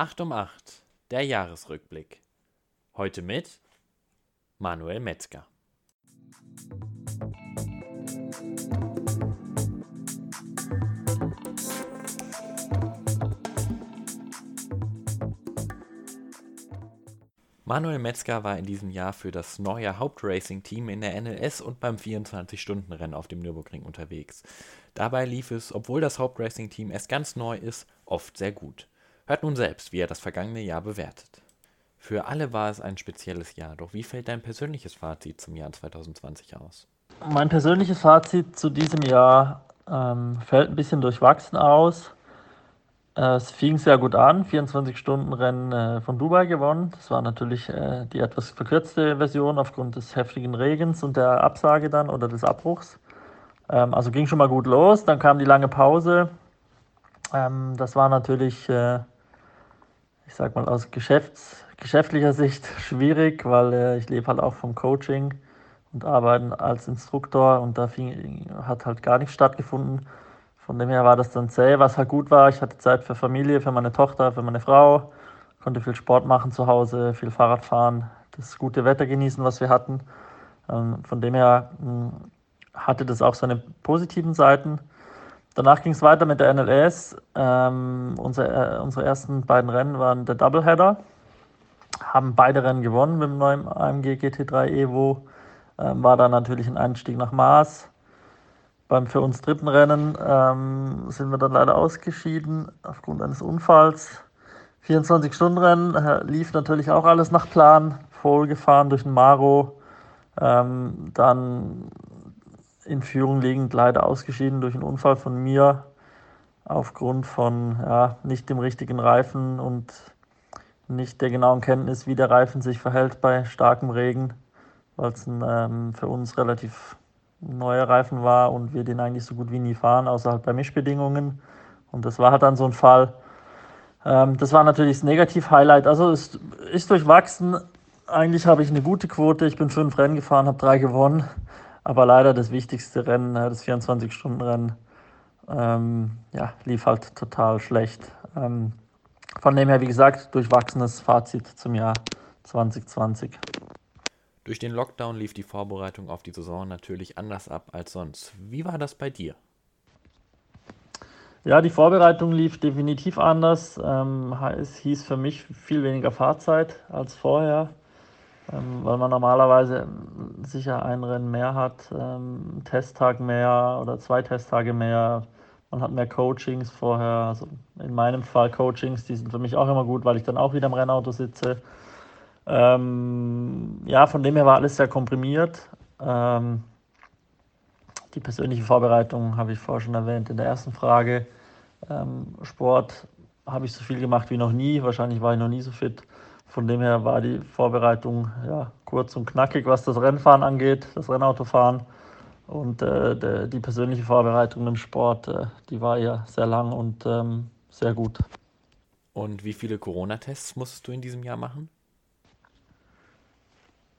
8 um 8, der Jahresrückblick. Heute mit Manuel Metzger. Manuel Metzger war in diesem Jahr für das neue Hauptracing-Team in der NLS und beim 24-Stunden-Rennen auf dem Nürburgring unterwegs. Dabei lief es, obwohl das Hauptracing-Team erst ganz neu ist, oft sehr gut. Hört nun selbst, wie er das vergangene Jahr bewertet. Für alle war es ein spezielles Jahr, doch wie fällt dein persönliches Fazit zum Jahr 2020 aus? Mein persönliches Fazit zu diesem Jahr ähm, fällt ein bisschen durchwachsen aus. Äh, es fing sehr gut an, 24-Stunden-Rennen äh, von Dubai gewonnen. Das war natürlich äh, die etwas verkürzte Version aufgrund des heftigen Regens und der Absage dann oder des Abbruchs. Ähm, also ging schon mal gut los. Dann kam die lange Pause. Ähm, das war natürlich, ich sag mal, aus Geschäfts-, geschäftlicher Sicht schwierig, weil ich lebe halt auch vom Coaching und arbeiten als Instruktor und da fing, hat halt gar nichts stattgefunden. Von dem her war das dann zäh, was halt gut war. Ich hatte Zeit für Familie, für meine Tochter, für meine Frau, konnte viel Sport machen zu Hause, viel Fahrrad fahren, das gute Wetter genießen, was wir hatten. Ähm, von dem her hm, hatte das auch seine positiven Seiten. Danach ging es weiter mit der NLS. Ähm, unsere, äh, unsere ersten beiden Rennen waren der Doubleheader. Haben beide Rennen gewonnen mit dem neuen AMG GT3 Evo. Ähm, war dann natürlich ein Einstieg nach Mars. Beim für uns dritten Rennen ähm, sind wir dann leider ausgeschieden aufgrund eines Unfalls. 24-Stunden-Rennen äh, lief natürlich auch alles nach Plan. Voll gefahren durch den Maro. Ähm, dann in Führung liegend leider ausgeschieden durch einen Unfall von mir aufgrund von ja, nicht dem richtigen Reifen und nicht der genauen Kenntnis, wie der Reifen sich verhält bei starkem Regen, weil es ähm, für uns relativ neuer Reifen war und wir den eigentlich so gut wie nie fahren, außer halt bei Mischbedingungen. Und das war halt dann so ein Fall. Ähm, das war natürlich das Negativ-Highlight. Also es ist durchwachsen. Eigentlich habe ich eine gute Quote. Ich bin fünf Rennen gefahren, habe drei gewonnen. Aber leider das wichtigste Rennen, das 24-Stunden-Rennen, ähm, ja, lief halt total schlecht. Ähm, von dem her, wie gesagt, durchwachsenes Fazit zum Jahr 2020. Durch den Lockdown lief die Vorbereitung auf die Saison natürlich anders ab als sonst. Wie war das bei dir? Ja, die Vorbereitung lief definitiv anders. Ähm, es hieß für mich viel weniger Fahrzeit als vorher, ähm, weil man normalerweise sicher ein Rennen mehr hat, ähm, Testtag mehr oder zwei Testtage mehr. Man hat mehr Coachings vorher. Also in meinem Fall Coachings, die sind für mich auch immer gut, weil ich dann auch wieder im Rennauto sitze. Ähm, ja, von dem her war alles sehr komprimiert. Ähm, die persönliche Vorbereitung habe ich vorher schon erwähnt in der ersten Frage. Ähm, Sport habe ich so viel gemacht wie noch nie. Wahrscheinlich war ich noch nie so fit. Von dem her war die Vorbereitung ja, kurz und knackig, was das Rennfahren angeht, das Rennautofahren. Und äh, der, die persönliche Vorbereitung im Sport, äh, die war ja sehr lang und ähm, sehr gut. Und wie viele Corona-Tests musstest du in diesem Jahr machen?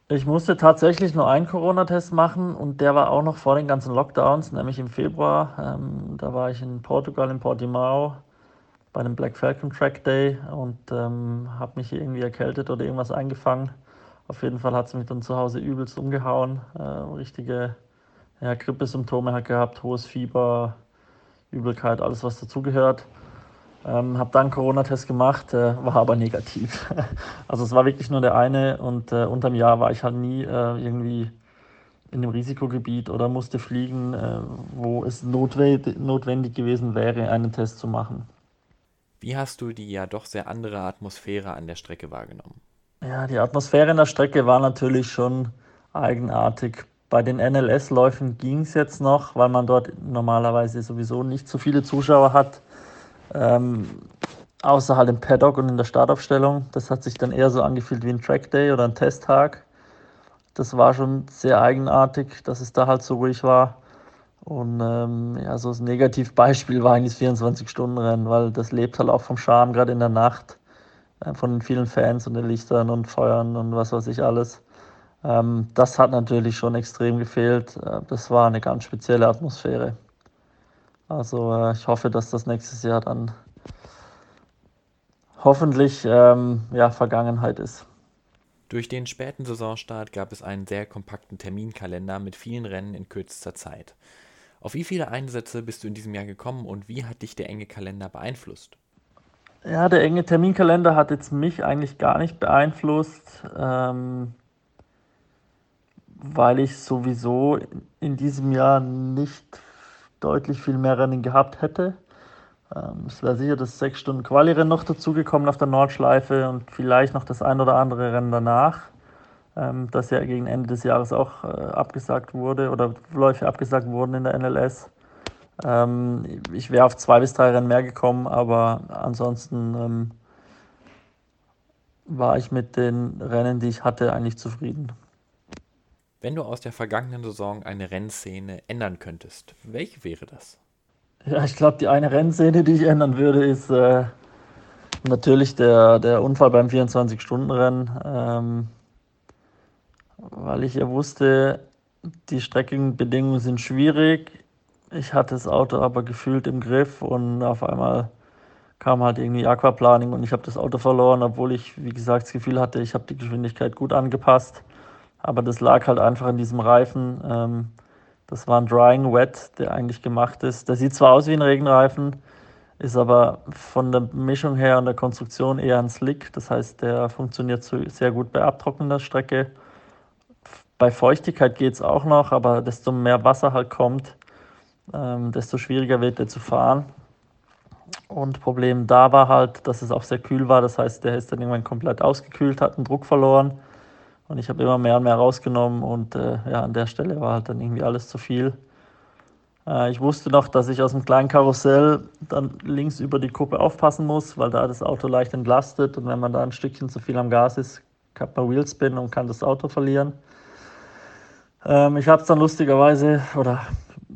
Ich musste tatsächlich nur einen Corona-Test machen und der war auch noch vor den ganzen Lockdowns, nämlich im Februar. Ähm, da war ich in Portugal, in Portimao, bei dem Black Falcon Track Day und ähm, habe mich irgendwie erkältet oder irgendwas eingefangen. Auf jeden Fall hat es mich dann zu Hause übelst umgehauen. Äh, richtige ja, Grippesymptome hat gehabt, hohes Fieber, Übelkeit, alles was dazugehört. Ähm, habe dann Corona-Test gemacht, äh, war aber negativ. also es war wirklich nur der eine und äh, unterm Jahr war ich halt nie äh, irgendwie in dem Risikogebiet oder musste fliegen, äh, wo es notwendig gewesen wäre, einen Test zu machen. Wie hast du die ja doch sehr andere Atmosphäre an der Strecke wahrgenommen? Ja, die Atmosphäre in der Strecke war natürlich schon eigenartig. Bei den NLS-Läufen ging es jetzt noch, weil man dort normalerweise sowieso nicht so viele Zuschauer hat. Ähm, außer halt im Paddock und in der Startaufstellung. Das hat sich dann eher so angefühlt wie ein Trackday oder ein Testtag. Das war schon sehr eigenartig, dass es da halt so ruhig war. Und ähm, ja, so das Negativbeispiel war eigentlich das 24-Stunden-Rennen, weil das lebt halt auch vom Charme, gerade in der Nacht, äh, von den vielen Fans und den Lichtern und Feuern und was weiß ich alles. Ähm, das hat natürlich schon extrem gefehlt. Äh, das war eine ganz spezielle Atmosphäre. Also äh, ich hoffe, dass das nächstes Jahr dann hoffentlich ähm, ja, Vergangenheit ist. Durch den späten Saisonstart gab es einen sehr kompakten Terminkalender mit vielen Rennen in kürzester Zeit. Auf wie viele Einsätze bist du in diesem Jahr gekommen und wie hat dich der enge Kalender beeinflusst? Ja, der enge Terminkalender hat jetzt mich eigentlich gar nicht beeinflusst, ähm, weil ich sowieso in diesem Jahr nicht deutlich viel mehr Rennen gehabt hätte. Ähm, es wäre sicher das 6 Stunden Quali-Rennen noch dazugekommen auf der Nordschleife und vielleicht noch das ein oder andere Rennen danach, ähm, das ja gegen Ende des Jahres auch äh, abgesagt wurde oder Läufe abgesagt wurden in der NLS. Ähm, ich wäre auf zwei bis drei Rennen mehr gekommen, aber ansonsten war ich mit den Rennen, die ich hatte, eigentlich zufrieden. Wenn du aus der vergangenen Saison eine Rennszene ändern könntest, welche wäre das? Ja, ich glaube, die eine Rennszene, die ich ändern würde, ist äh, natürlich der, der Unfall beim 24-Stunden-Rennen, ähm, weil ich ja wusste, die Streckenbedingungen sind schwierig. Ich hatte das Auto aber gefühlt im Griff und auf einmal kam halt irgendwie Aquaplaning und ich habe das Auto verloren, obwohl ich, wie gesagt, das Gefühl hatte, ich habe die Geschwindigkeit gut angepasst. Aber das lag halt einfach in diesem Reifen. Ähm, das war ein Drying Wet, der eigentlich gemacht ist. Der sieht zwar aus wie ein Regenreifen, ist aber von der Mischung her und der Konstruktion eher ein Slick. Das heißt, der funktioniert sehr gut bei abtrocknender Strecke. Bei Feuchtigkeit geht es auch noch, aber desto mehr Wasser halt kommt, ähm, desto schwieriger wird der zu fahren. Und Problem da war halt, dass es auch sehr kühl war. Das heißt, der ist dann irgendwann komplett ausgekühlt, hat einen Druck verloren. Und ich habe immer mehr und mehr rausgenommen und äh, ja, an der Stelle war halt dann irgendwie alles zu viel. Äh, ich wusste noch, dass ich aus dem kleinen Karussell dann links über die Kuppe aufpassen muss, weil da das Auto leicht entlastet und wenn man da ein Stückchen zu viel am Gas ist, hat man Wheelspin und kann das Auto verlieren. Ähm, ich habe es dann lustigerweise oder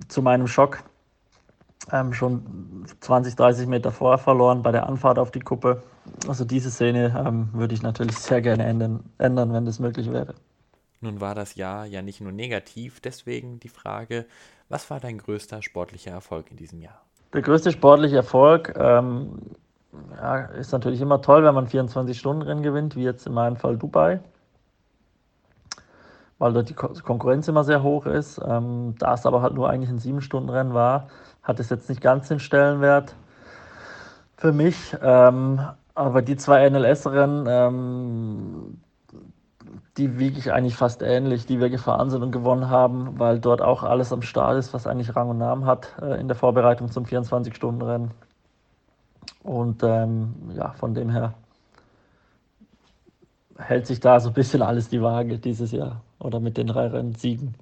zu meinem Schock ähm, schon 20, 30 Meter vorher verloren bei der Anfahrt auf die Kuppe. Also diese Szene ähm, würde ich natürlich sehr gerne ändern, ändern, wenn das möglich wäre. Nun war das Jahr ja nicht nur negativ, deswegen die Frage, was war dein größter sportlicher Erfolg in diesem Jahr? Der größte sportliche Erfolg ähm, ja, ist natürlich immer toll, wenn man 24-Stunden-Rennen gewinnt, wie jetzt in meinem Fall Dubai, weil dort die Konkurrenz immer sehr hoch ist. Ähm, da es aber halt nur eigentlich ein 7-Stunden-Rennen war, hat es jetzt nicht ganz den Stellenwert für mich. Ähm, aber die zwei NLS-Rennen, ähm, die wiege ich eigentlich fast ähnlich, die wir gefahren sind und gewonnen haben, weil dort auch alles am Start ist, was eigentlich Rang und Namen hat äh, in der Vorbereitung zum 24-Stunden-Rennen. Und ähm, ja, von dem her hält sich da so ein bisschen alles die Waage dieses Jahr oder mit den drei Rennen Siegen.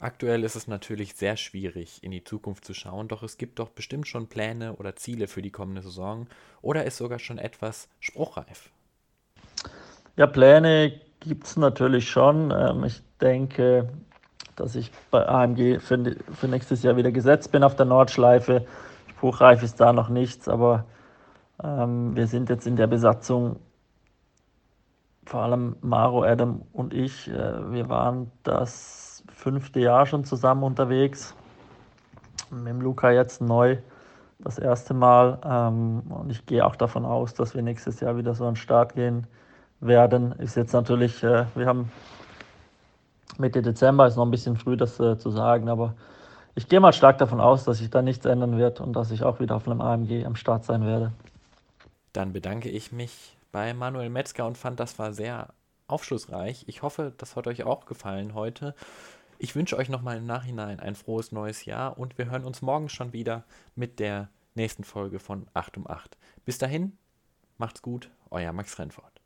Aktuell ist es natürlich sehr schwierig, in die Zukunft zu schauen, doch es gibt doch bestimmt schon Pläne oder Ziele für die kommende Saison oder ist sogar schon etwas spruchreif. Ja, Pläne gibt es natürlich schon. Ähm, ich denke, dass ich bei AMG für, für nächstes Jahr wieder gesetzt bin auf der Nordschleife. Spruchreif ist da noch nichts, aber ähm, wir sind jetzt in der Besatzung, vor allem Maro, Adam und ich, äh, wir waren das fünfte Jahr schon zusammen unterwegs. Mit dem Luca jetzt neu das erste Mal. Ähm, und ich gehe auch davon aus, dass wir nächstes Jahr wieder so an den Start gehen werden. Ist jetzt natürlich, äh, wir haben Mitte Dezember, ist noch ein bisschen früh, das äh, zu sagen, aber ich gehe mal stark davon aus, dass sich da nichts ändern wird und dass ich auch wieder auf einem AMG am Start sein werde. Dann bedanke ich mich bei Manuel Metzger und fand, das war sehr aufschlussreich. Ich hoffe, das hat euch auch gefallen heute. Ich wünsche euch nochmal im Nachhinein ein frohes neues Jahr und wir hören uns morgen schon wieder mit der nächsten Folge von 8 um 8. Bis dahin, macht's gut, euer Max Rennfort.